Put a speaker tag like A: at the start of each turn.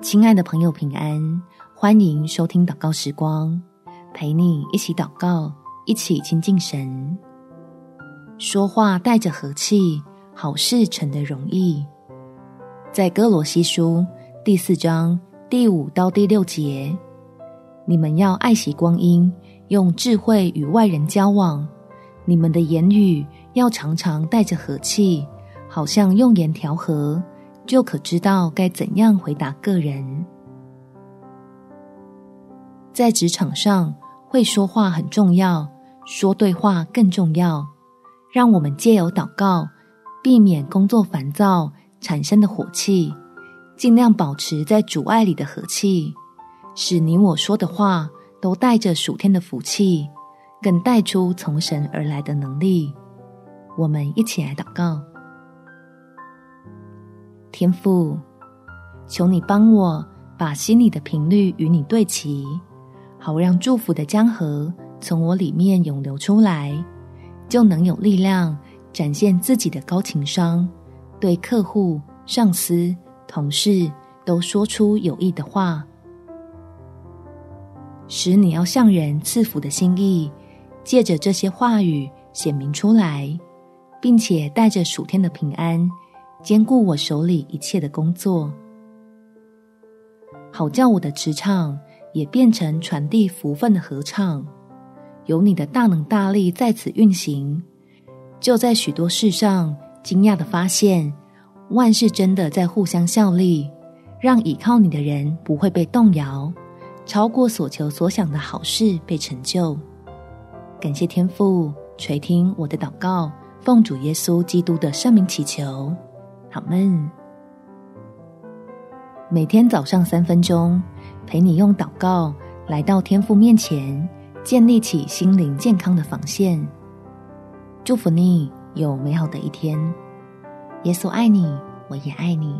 A: 亲爱的朋友，平安！欢迎收听祷告时光，陪你一起祷告，一起亲近神。说话带着和气，好事成的容易。在歌罗西书第四章第五到第六节，你们要爱惜光阴，用智慧与外人交往。你们的言语要常常带着和气，好像用盐调和。就可知道该怎样回答个人。在职场上，会说话很重要，说对话更重要。让我们借由祷告，避免工作烦躁产生的火气，尽量保持在主爱里的和气，使你我说的话都带着属天的福气，更带出从神而来的能力。我们一起来祷告。天父，求你帮我把心里的频率与你对齐，好让祝福的江河从我里面涌流出来，就能有力量展现自己的高情商，对客户、上司、同事都说出有益的话，使你要向人赐福的心意，借着这些话语显明出来，并且带着属天的平安。兼顾我手里一切的工作，好叫我的职场也变成传递福分的合唱，有你的大能大力在此运行，就在许多事上惊讶的发现，万事真的在互相效力，让倚靠你的人不会被动摇，超过所求所想的好事被成就。感谢天父垂听我的祷告，奉主耶稣基督的圣名祈求。好们，每天早上三分钟，陪你用祷告来到天父面前，建立起心灵健康的防线。祝福你有美好的一天。耶稣爱你，我也爱你。